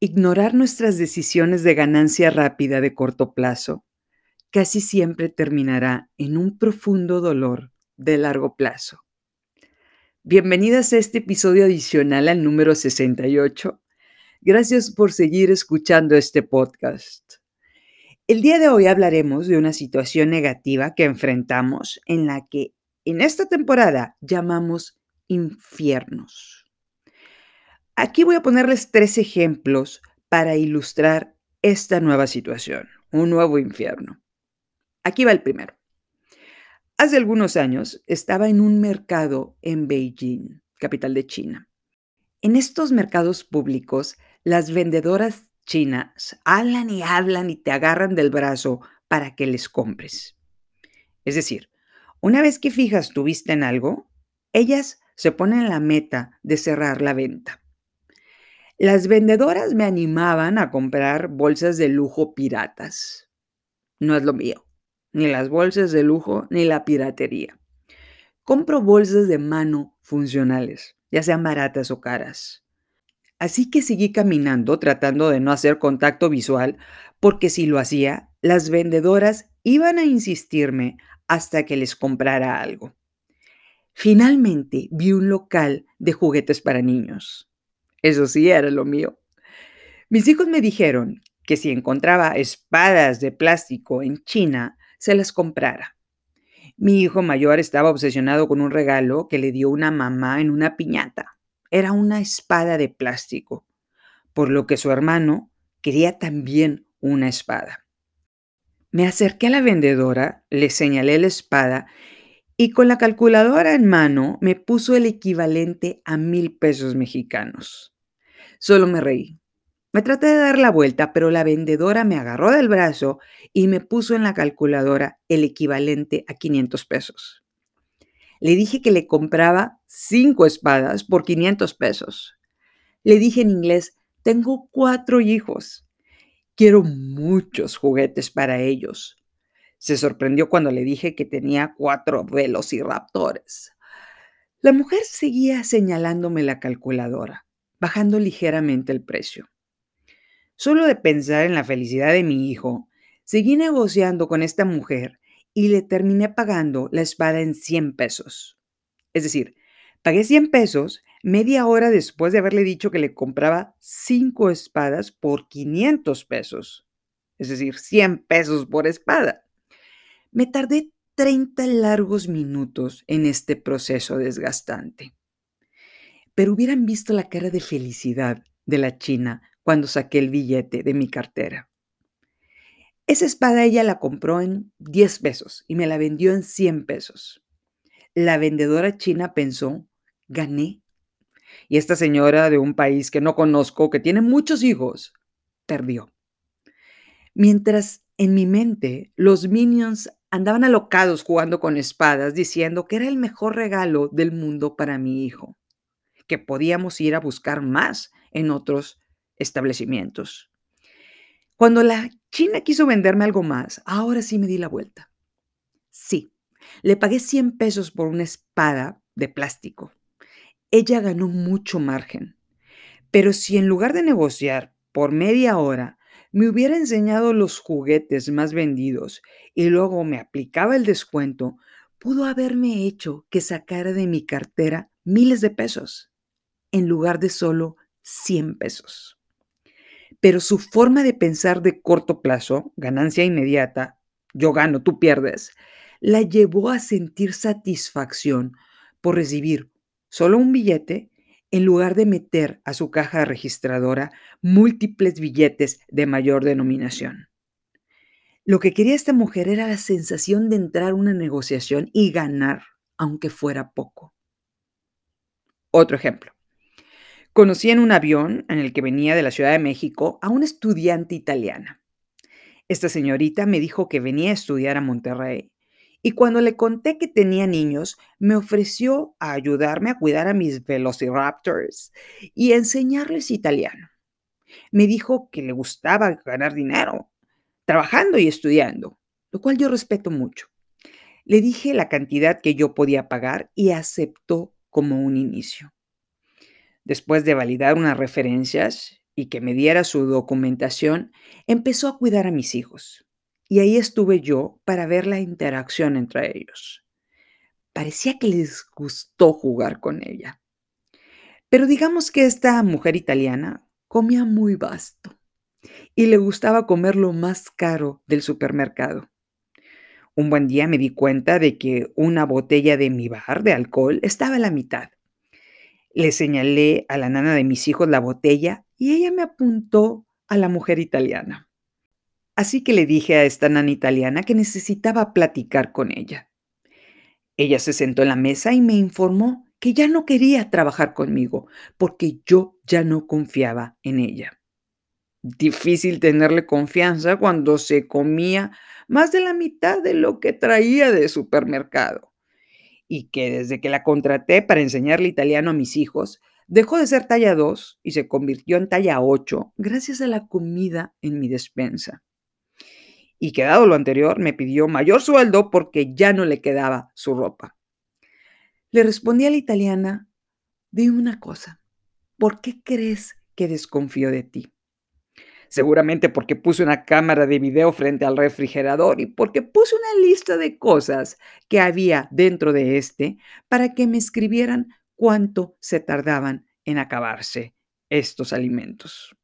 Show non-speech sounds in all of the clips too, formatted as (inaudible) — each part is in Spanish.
Ignorar nuestras decisiones de ganancia rápida de corto plazo casi siempre terminará en un profundo dolor de largo plazo. Bienvenidas a este episodio adicional al número 68. Gracias por seguir escuchando este podcast. El día de hoy hablaremos de una situación negativa que enfrentamos en la que en esta temporada llamamos infiernos. Aquí voy a ponerles tres ejemplos para ilustrar esta nueva situación, un nuevo infierno. Aquí va el primero. Hace algunos años estaba en un mercado en Beijing, capital de China. En estos mercados públicos, las vendedoras chinas hablan y hablan y te agarran del brazo para que les compres. Es decir, una vez que fijas tu vista en algo, ellas se ponen la meta de cerrar la venta. Las vendedoras me animaban a comprar bolsas de lujo piratas. No es lo mío, ni las bolsas de lujo ni la piratería. Compro bolsas de mano funcionales, ya sean baratas o caras. Así que seguí caminando tratando de no hacer contacto visual, porque si lo hacía, las vendedoras iban a insistirme hasta que les comprara algo. Finalmente vi un local de juguetes para niños. Eso sí era lo mío. Mis hijos me dijeron que si encontraba espadas de plástico en China, se las comprara. Mi hijo mayor estaba obsesionado con un regalo que le dio una mamá en una piñata. Era una espada de plástico, por lo que su hermano quería también una espada. Me acerqué a la vendedora, le señalé la espada y con la calculadora en mano me puso el equivalente a mil pesos mexicanos. Solo me reí. Me traté de dar la vuelta, pero la vendedora me agarró del brazo y me puso en la calculadora el equivalente a 500 pesos. Le dije que le compraba cinco espadas por 500 pesos. Le dije en inglés, tengo cuatro hijos. Quiero muchos juguetes para ellos. Se sorprendió cuando le dije que tenía cuatro velociraptores. La mujer seguía señalándome la calculadora, bajando ligeramente el precio. Solo de pensar en la felicidad de mi hijo, seguí negociando con esta mujer y le terminé pagando la espada en 100 pesos. Es decir, pagué 100 pesos media hora después de haberle dicho que le compraba cinco espadas por 500 pesos. Es decir, 100 pesos por espada. Me tardé 30 largos minutos en este proceso desgastante. Pero hubieran visto la cara de felicidad de la china cuando saqué el billete de mi cartera. Esa espada ella la compró en 10 pesos y me la vendió en 100 pesos. La vendedora china pensó, gané. Y esta señora de un país que no conozco, que tiene muchos hijos, perdió. Mientras en mi mente los minions andaban alocados jugando con espadas, diciendo que era el mejor regalo del mundo para mi hijo, que podíamos ir a buscar más en otros establecimientos. Cuando la China quiso venderme algo más, ahora sí me di la vuelta. Sí, le pagué 100 pesos por una espada de plástico. Ella ganó mucho margen. Pero si en lugar de negociar por media hora me hubiera enseñado los juguetes más vendidos y luego me aplicaba el descuento, pudo haberme hecho que sacara de mi cartera miles de pesos en lugar de solo 100 pesos. Pero su forma de pensar de corto plazo, ganancia inmediata, yo gano, tú pierdes, la llevó a sentir satisfacción por recibir solo un billete en lugar de meter a su caja registradora múltiples billetes de mayor denominación. Lo que quería esta mujer era la sensación de entrar a una negociación y ganar, aunque fuera poco. Otro ejemplo. Conocí en un avión en el que venía de la Ciudad de México a una estudiante italiana. Esta señorita me dijo que venía a estudiar a Monterrey y cuando le conté que tenía niños, me ofreció a ayudarme a cuidar a mis velociraptors y enseñarles italiano. Me dijo que le gustaba ganar dinero, trabajando y estudiando, lo cual yo respeto mucho. Le dije la cantidad que yo podía pagar y aceptó como un inicio. Después de validar unas referencias y que me diera su documentación, empezó a cuidar a mis hijos. Y ahí estuve yo para ver la interacción entre ellos. Parecía que les gustó jugar con ella. Pero digamos que esta mujer italiana comía muy vasto y le gustaba comer lo más caro del supermercado. Un buen día me di cuenta de que una botella de mi bar de alcohol estaba a la mitad. Le señalé a la nana de mis hijos la botella y ella me apuntó a la mujer italiana. Así que le dije a esta nana italiana que necesitaba platicar con ella. Ella se sentó en la mesa y me informó que ya no quería trabajar conmigo porque yo ya no confiaba en ella. Difícil tenerle confianza cuando se comía más de la mitad de lo que traía de supermercado. Y que desde que la contraté para enseñarle italiano a mis hijos, dejó de ser talla 2 y se convirtió en talla 8 gracias a la comida en mi despensa. Y quedado lo anterior, me pidió mayor sueldo porque ya no le quedaba su ropa. Le respondí a la italiana, di una cosa, ¿por qué crees que desconfío de ti? seguramente porque puse una cámara de video frente al refrigerador y porque puse una lista de cosas que había dentro de este para que me escribieran cuánto se tardaban en acabarse estos alimentos.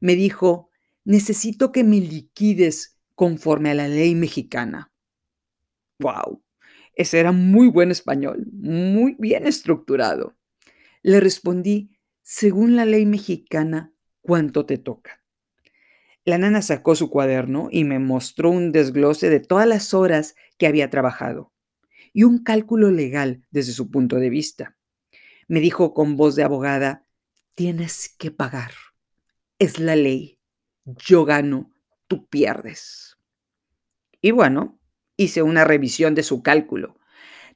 Me dijo, necesito que me liquides conforme a la ley mexicana. ¡Wow! Ese era muy buen español, muy bien estructurado. Le respondí, según la ley mexicana, ¿cuánto te toca? La nana sacó su cuaderno y me mostró un desglose de todas las horas que había trabajado y un cálculo legal desde su punto de vista. Me dijo con voz de abogada, tienes que pagar. Es la ley. Yo gano, tú pierdes. Y bueno, hice una revisión de su cálculo.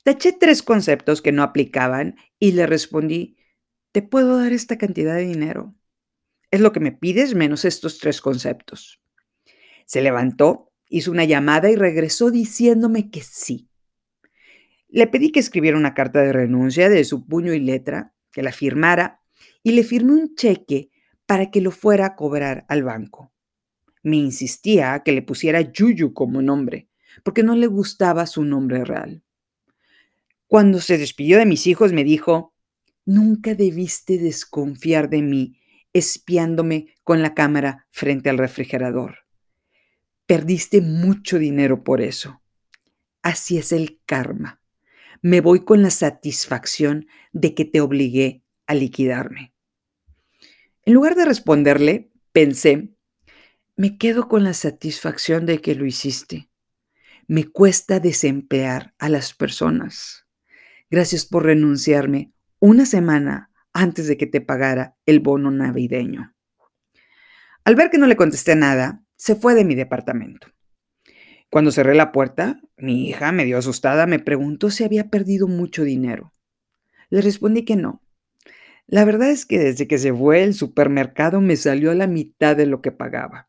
Taché tres conceptos que no aplicaban y le respondí, te puedo dar esta cantidad de dinero. Es lo que me pides menos estos tres conceptos. Se levantó, hizo una llamada y regresó diciéndome que sí. Le pedí que escribiera una carta de renuncia de su puño y letra, que la firmara, y le firmé un cheque para que lo fuera a cobrar al banco. Me insistía que le pusiera Yuyu como nombre, porque no le gustaba su nombre real. Cuando se despidió de mis hijos me dijo, nunca debiste desconfiar de mí espiándome con la cámara frente al refrigerador. Perdiste mucho dinero por eso. Así es el karma. Me voy con la satisfacción de que te obligué a liquidarme. En lugar de responderle, pensé, me quedo con la satisfacción de que lo hiciste. Me cuesta desemplear a las personas. Gracias por renunciarme una semana antes de que te pagara el bono navideño. Al ver que no le contesté nada, se fue de mi departamento. Cuando cerré la puerta, mi hija, medio asustada, me preguntó si había perdido mucho dinero. Le respondí que no. La verdad es que desde que se fue el supermercado me salió a la mitad de lo que pagaba.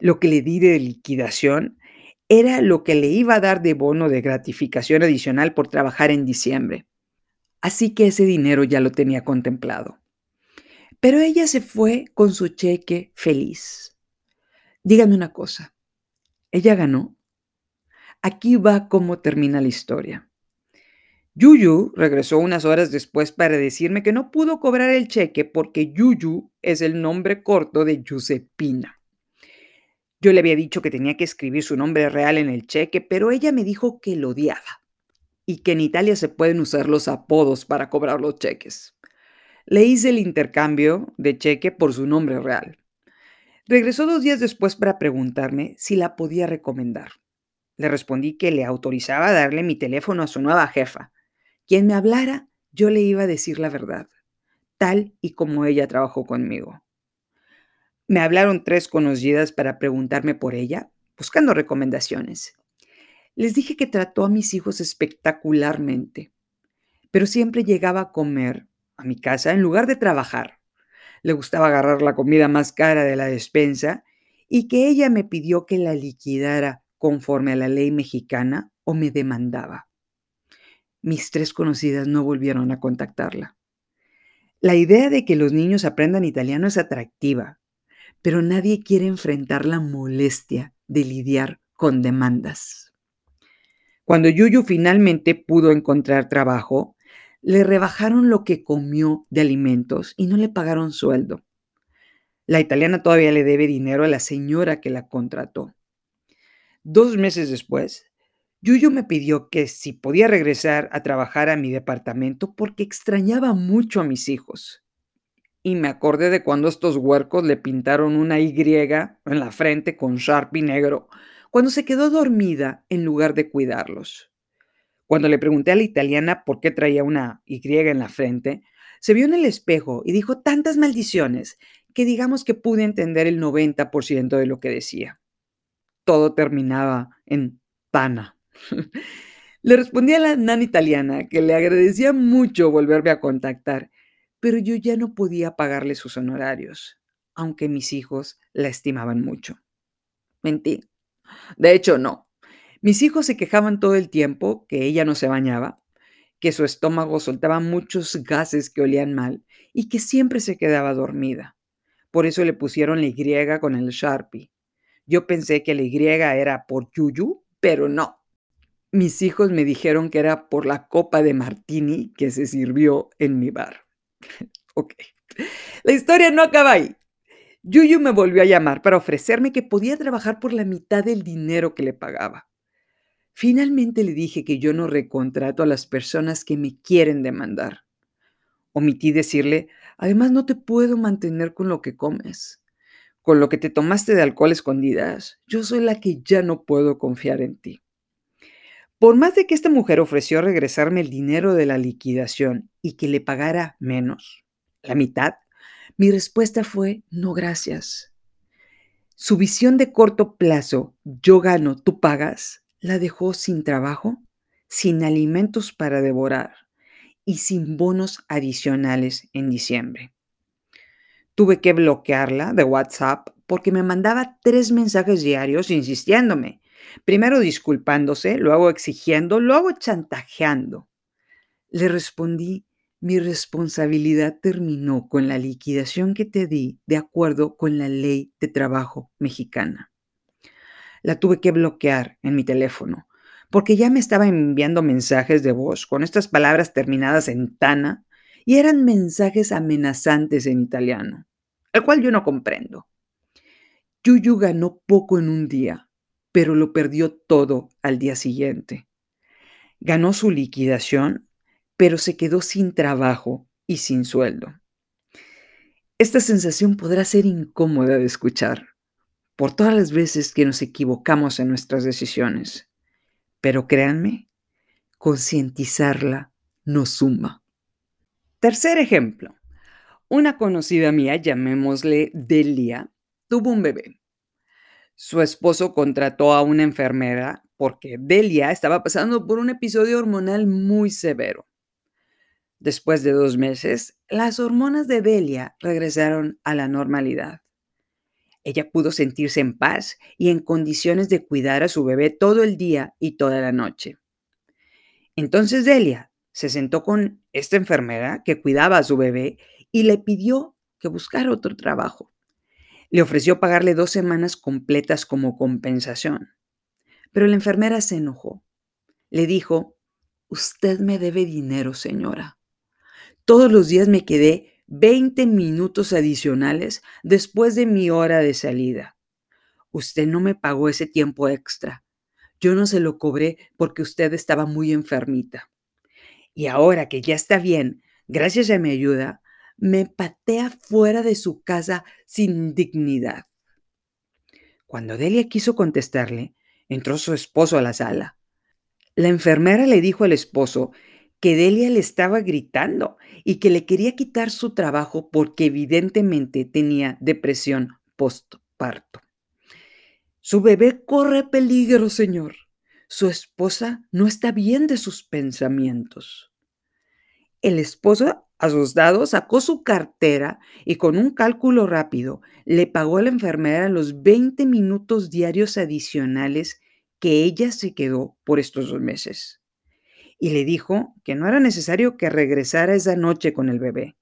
Lo que le di de liquidación era lo que le iba a dar de bono de gratificación adicional por trabajar en diciembre así que ese dinero ya lo tenía contemplado. Pero ella se fue con su cheque feliz. Dígame una cosa, ¿ella ganó? Aquí va cómo termina la historia. Yuyu regresó unas horas después para decirme que no pudo cobrar el cheque porque Yuyu es el nombre corto de Giuseppina. Yo le había dicho que tenía que escribir su nombre real en el cheque, pero ella me dijo que lo odiaba y que en Italia se pueden usar los apodos para cobrar los cheques. Le hice el intercambio de cheque por su nombre real. Regresó dos días después para preguntarme si la podía recomendar. Le respondí que le autorizaba a darle mi teléfono a su nueva jefa. Quien me hablara, yo le iba a decir la verdad, tal y como ella trabajó conmigo. Me hablaron tres conocidas para preguntarme por ella, buscando recomendaciones. Les dije que trató a mis hijos espectacularmente, pero siempre llegaba a comer a mi casa en lugar de trabajar. Le gustaba agarrar la comida más cara de la despensa y que ella me pidió que la liquidara conforme a la ley mexicana o me demandaba. Mis tres conocidas no volvieron a contactarla. La idea de que los niños aprendan italiano es atractiva, pero nadie quiere enfrentar la molestia de lidiar con demandas. Cuando Yuyu finalmente pudo encontrar trabajo, le rebajaron lo que comió de alimentos y no le pagaron sueldo. La italiana todavía le debe dinero a la señora que la contrató. Dos meses después, Yuyu me pidió que si podía regresar a trabajar a mi departamento porque extrañaba mucho a mis hijos. Y me acordé de cuando estos huercos le pintaron una Y en la frente con Sharpie negro, cuando se quedó dormida en lugar de cuidarlos. Cuando le pregunté a la italiana por qué traía una Y en la frente, se vio en el espejo y dijo tantas maldiciones que digamos que pude entender el 90% de lo que decía. Todo terminaba en Tana. (laughs) Le respondí a la nana italiana que le agradecía mucho volverme a contactar, pero yo ya no podía pagarle sus honorarios, aunque mis hijos la estimaban mucho. Mentí. De hecho, no. Mis hijos se quejaban todo el tiempo que ella no se bañaba, que su estómago soltaba muchos gases que olían mal y que siempre se quedaba dormida. Por eso le pusieron la Y con el Sharpie. Yo pensé que la Y era por Yuyu, pero no. Mis hijos me dijeron que era por la copa de martini que se sirvió en mi bar. (laughs) ok. La historia no acaba ahí. Yuyu me volvió a llamar para ofrecerme que podía trabajar por la mitad del dinero que le pagaba. Finalmente le dije que yo no recontrato a las personas que me quieren demandar. Omití decirle, además no te puedo mantener con lo que comes, con lo que te tomaste de alcohol escondidas. Yo soy la que ya no puedo confiar en ti. Por más de que esta mujer ofreció regresarme el dinero de la liquidación y que le pagara menos, la mitad, mi respuesta fue no gracias. Su visión de corto plazo, yo gano, tú pagas, la dejó sin trabajo, sin alimentos para devorar y sin bonos adicionales en diciembre. Tuve que bloquearla de WhatsApp porque me mandaba tres mensajes diarios insistiéndome Primero disculpándose, luego exigiendo, luego chantajeando. Le respondí, mi responsabilidad terminó con la liquidación que te di de acuerdo con la ley de trabajo mexicana. La tuve que bloquear en mi teléfono porque ya me estaba enviando mensajes de voz con estas palabras terminadas en tana y eran mensajes amenazantes en italiano, al cual yo no comprendo. Yuyu ganó poco en un día pero lo perdió todo al día siguiente. Ganó su liquidación, pero se quedó sin trabajo y sin sueldo. Esta sensación podrá ser incómoda de escuchar por todas las veces que nos equivocamos en nuestras decisiones, pero créanme, concientizarla nos suma. Tercer ejemplo. Una conocida mía, llamémosle Delia, tuvo un bebé. Su esposo contrató a una enfermera porque Delia estaba pasando por un episodio hormonal muy severo. Después de dos meses, las hormonas de Delia regresaron a la normalidad. Ella pudo sentirse en paz y en condiciones de cuidar a su bebé todo el día y toda la noche. Entonces Delia se sentó con esta enfermera que cuidaba a su bebé y le pidió que buscara otro trabajo. Le ofreció pagarle dos semanas completas como compensación. Pero la enfermera se enojó. Le dijo, usted me debe dinero, señora. Todos los días me quedé 20 minutos adicionales después de mi hora de salida. Usted no me pagó ese tiempo extra. Yo no se lo cobré porque usted estaba muy enfermita. Y ahora que ya está bien, gracias a mi ayuda, me patea fuera de su casa sin dignidad. Cuando Delia quiso contestarle, entró su esposo a la sala. La enfermera le dijo al esposo que Delia le estaba gritando y que le quería quitar su trabajo porque evidentemente tenía depresión postparto. Su bebé corre peligro, señor. Su esposa no está bien de sus pensamientos. El esposo Asustado, sacó su cartera y con un cálculo rápido le pagó a la enfermera los 20 minutos diarios adicionales que ella se quedó por estos dos meses. Y le dijo que no era necesario que regresara esa noche con el bebé.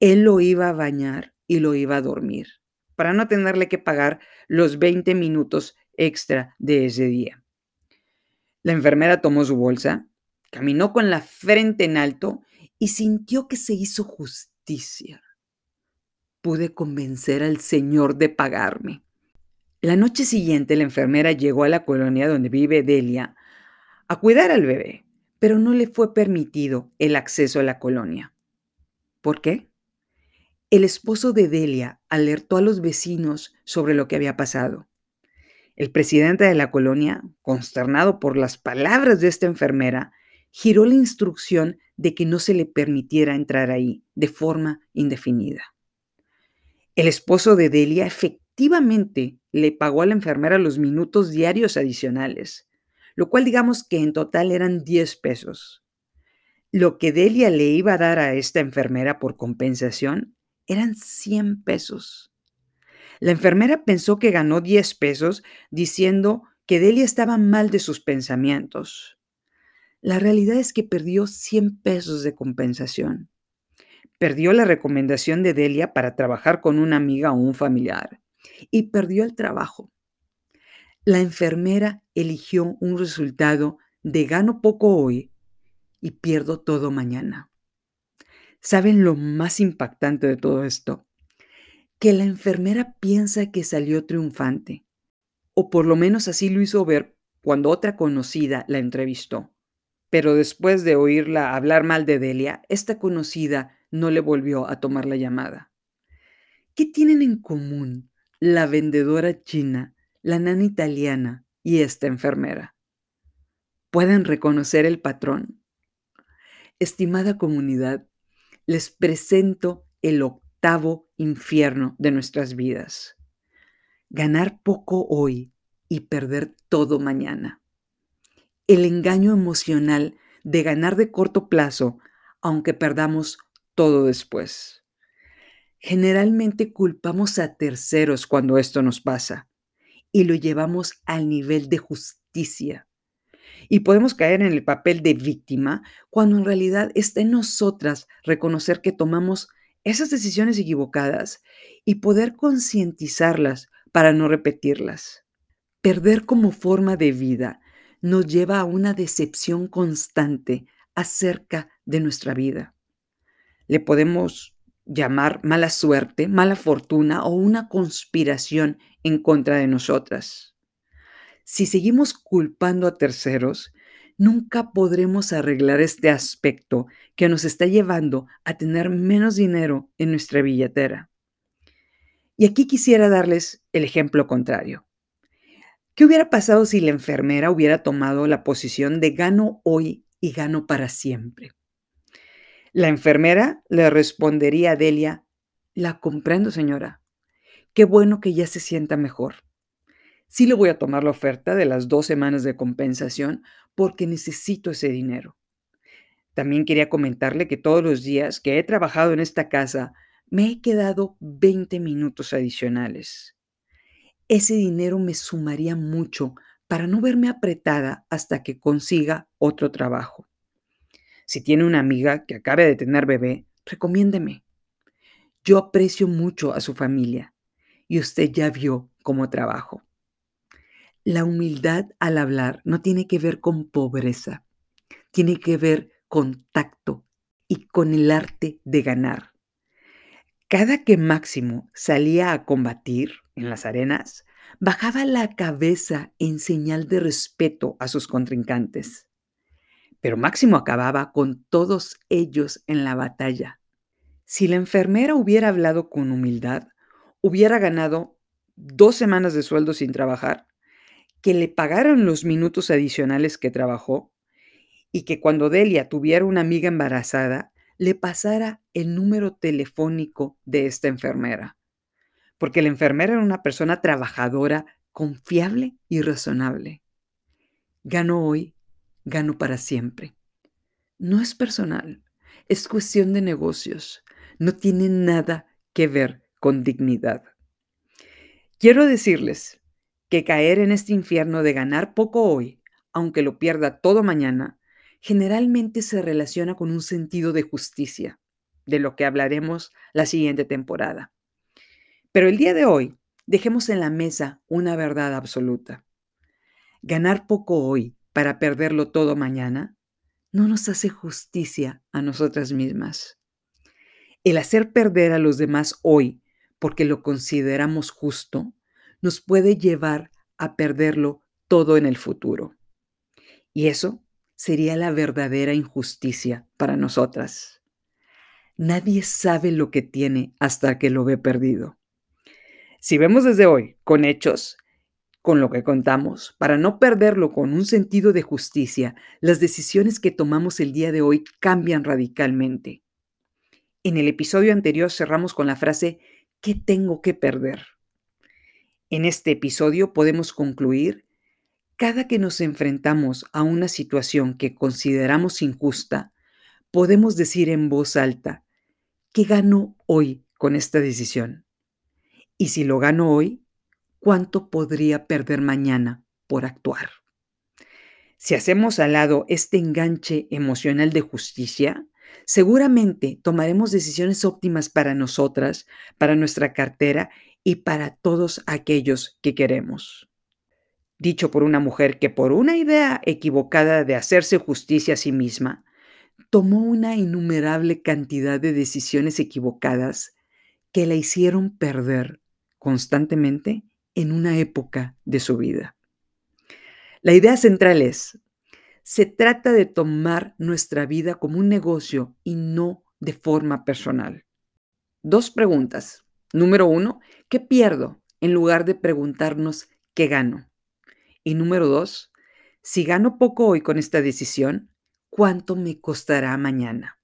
él lo iba a bañar y lo iba a dormir, para no tenerle que pagar los 20 minutos extra de ese día. La enfermera tomó su bolsa, caminó con la frente en alto y sintió que se hizo justicia. Pude convencer al Señor de pagarme. La noche siguiente la enfermera llegó a la colonia donde vive Delia a cuidar al bebé, pero no le fue permitido el acceso a la colonia. ¿Por qué? El esposo de Delia alertó a los vecinos sobre lo que había pasado. El presidente de la colonia, consternado por las palabras de esta enfermera, giró la instrucción de que no se le permitiera entrar ahí de forma indefinida. El esposo de Delia efectivamente le pagó a la enfermera los minutos diarios adicionales, lo cual digamos que en total eran 10 pesos. Lo que Delia le iba a dar a esta enfermera por compensación eran 100 pesos. La enfermera pensó que ganó 10 pesos diciendo que Delia estaba mal de sus pensamientos. La realidad es que perdió 100 pesos de compensación. Perdió la recomendación de Delia para trabajar con una amiga o un familiar y perdió el trabajo. La enfermera eligió un resultado de gano poco hoy y pierdo todo mañana. ¿Saben lo más impactante de todo esto? que la enfermera piensa que salió triunfante, o por lo menos así lo hizo ver cuando otra conocida la entrevistó. Pero después de oírla hablar mal de Delia, esta conocida no le volvió a tomar la llamada. ¿Qué tienen en común la vendedora china, la nana italiana y esta enfermera? ¿Pueden reconocer el patrón? Estimada comunidad, les presento el octavo infierno de nuestras vidas. Ganar poco hoy y perder todo mañana. El engaño emocional de ganar de corto plazo, aunque perdamos todo después. Generalmente culpamos a terceros cuando esto nos pasa y lo llevamos al nivel de justicia. Y podemos caer en el papel de víctima cuando en realidad está en nosotras reconocer que tomamos esas decisiones equivocadas y poder concientizarlas para no repetirlas. Perder como forma de vida nos lleva a una decepción constante acerca de nuestra vida. Le podemos llamar mala suerte, mala fortuna o una conspiración en contra de nosotras. Si seguimos culpando a terceros, nunca podremos arreglar este aspecto que nos está llevando a tener menos dinero en nuestra billetera. Y aquí quisiera darles el ejemplo contrario. ¿Qué hubiera pasado si la enfermera hubiera tomado la posición de gano hoy y gano para siempre? La enfermera le respondería a Delia, la comprendo señora, qué bueno que ya se sienta mejor. Sí le voy a tomar la oferta de las dos semanas de compensación porque necesito ese dinero. También quería comentarle que todos los días que he trabajado en esta casa me he quedado 20 minutos adicionales. Ese dinero me sumaría mucho para no verme apretada hasta que consiga otro trabajo. Si tiene una amiga que acabe de tener bebé, recomiéndeme. Yo aprecio mucho a su familia y usted ya vio cómo trabajo. La humildad al hablar no tiene que ver con pobreza, tiene que ver con tacto y con el arte de ganar. Cada que Máximo salía a combatir en las arenas, bajaba la cabeza en señal de respeto a sus contrincantes. Pero Máximo acababa con todos ellos en la batalla. Si la enfermera hubiera hablado con humildad, hubiera ganado dos semanas de sueldo sin trabajar que le pagaran los minutos adicionales que trabajó y que cuando Delia tuviera una amiga embarazada, le pasara el número telefónico de esta enfermera. Porque la enfermera era una persona trabajadora, confiable y razonable. Gano hoy, gano para siempre. No es personal, es cuestión de negocios. No tiene nada que ver con dignidad. Quiero decirles que caer en este infierno de ganar poco hoy, aunque lo pierda todo mañana, generalmente se relaciona con un sentido de justicia. de lo que hablaremos la siguiente temporada. Pero el día de hoy, dejemos en la mesa una verdad absoluta. Ganar poco hoy para perderlo todo mañana no nos hace justicia a nosotras mismas. El hacer perder a los demás hoy porque lo consideramos justo nos puede llevar a perderlo todo en el futuro. Y eso sería la verdadera injusticia para nosotras. Nadie sabe lo que tiene hasta que lo ve perdido. Si vemos desde hoy, con hechos, con lo que contamos, para no perderlo con un sentido de justicia, las decisiones que tomamos el día de hoy cambian radicalmente. En el episodio anterior cerramos con la frase, ¿qué tengo que perder? En este episodio podemos concluir, cada que nos enfrentamos a una situación que consideramos injusta, podemos decir en voz alta, ¿qué gano hoy con esta decisión? Y si lo gano hoy, cuánto podría perder mañana por actuar. Si hacemos al lado este enganche emocional de justicia, seguramente tomaremos decisiones óptimas para nosotras, para nuestra cartera y para todos aquellos que queremos. Dicho por una mujer que por una idea equivocada de hacerse justicia a sí misma, tomó una innumerable cantidad de decisiones equivocadas que la hicieron perder constantemente en una época de su vida. La idea central es, se trata de tomar nuestra vida como un negocio y no de forma personal. Dos preguntas. Número uno, ¿qué pierdo? En lugar de preguntarnos qué gano. Y número dos, si gano poco hoy con esta decisión, ¿cuánto me costará mañana?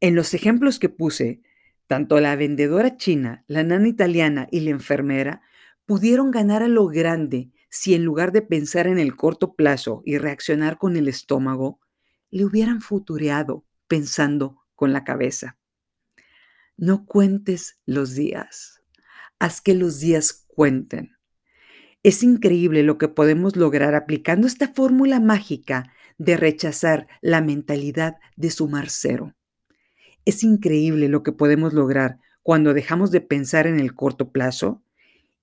En los ejemplos que puse, tanto la vendedora china, la nana italiana y la enfermera pudieron ganar a lo grande si en lugar de pensar en el corto plazo y reaccionar con el estómago, le hubieran futureado pensando con la cabeza. No cuentes los días, haz que los días cuenten. Es increíble lo que podemos lograr aplicando esta fórmula mágica de rechazar la mentalidad de sumar cero. Es increíble lo que podemos lograr cuando dejamos de pensar en el corto plazo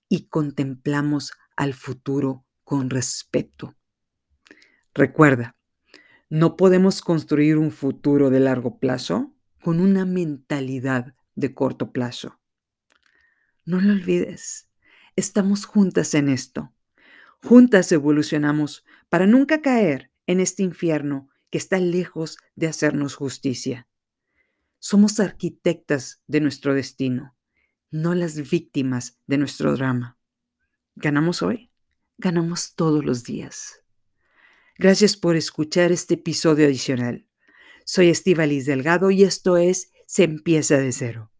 y contemplamos al futuro con respeto. Recuerda, no podemos construir un futuro de largo plazo con una mentalidad de corto plazo. No lo olvides, estamos juntas en esto. Juntas evolucionamos para nunca caer en este infierno que está lejos de hacernos justicia. Somos arquitectas de nuestro destino no las víctimas de nuestro drama. ¿Ganamos hoy? Ganamos todos los días. Gracias por escuchar este episodio adicional. Soy Estivalis Delgado y esto es Se empieza de cero.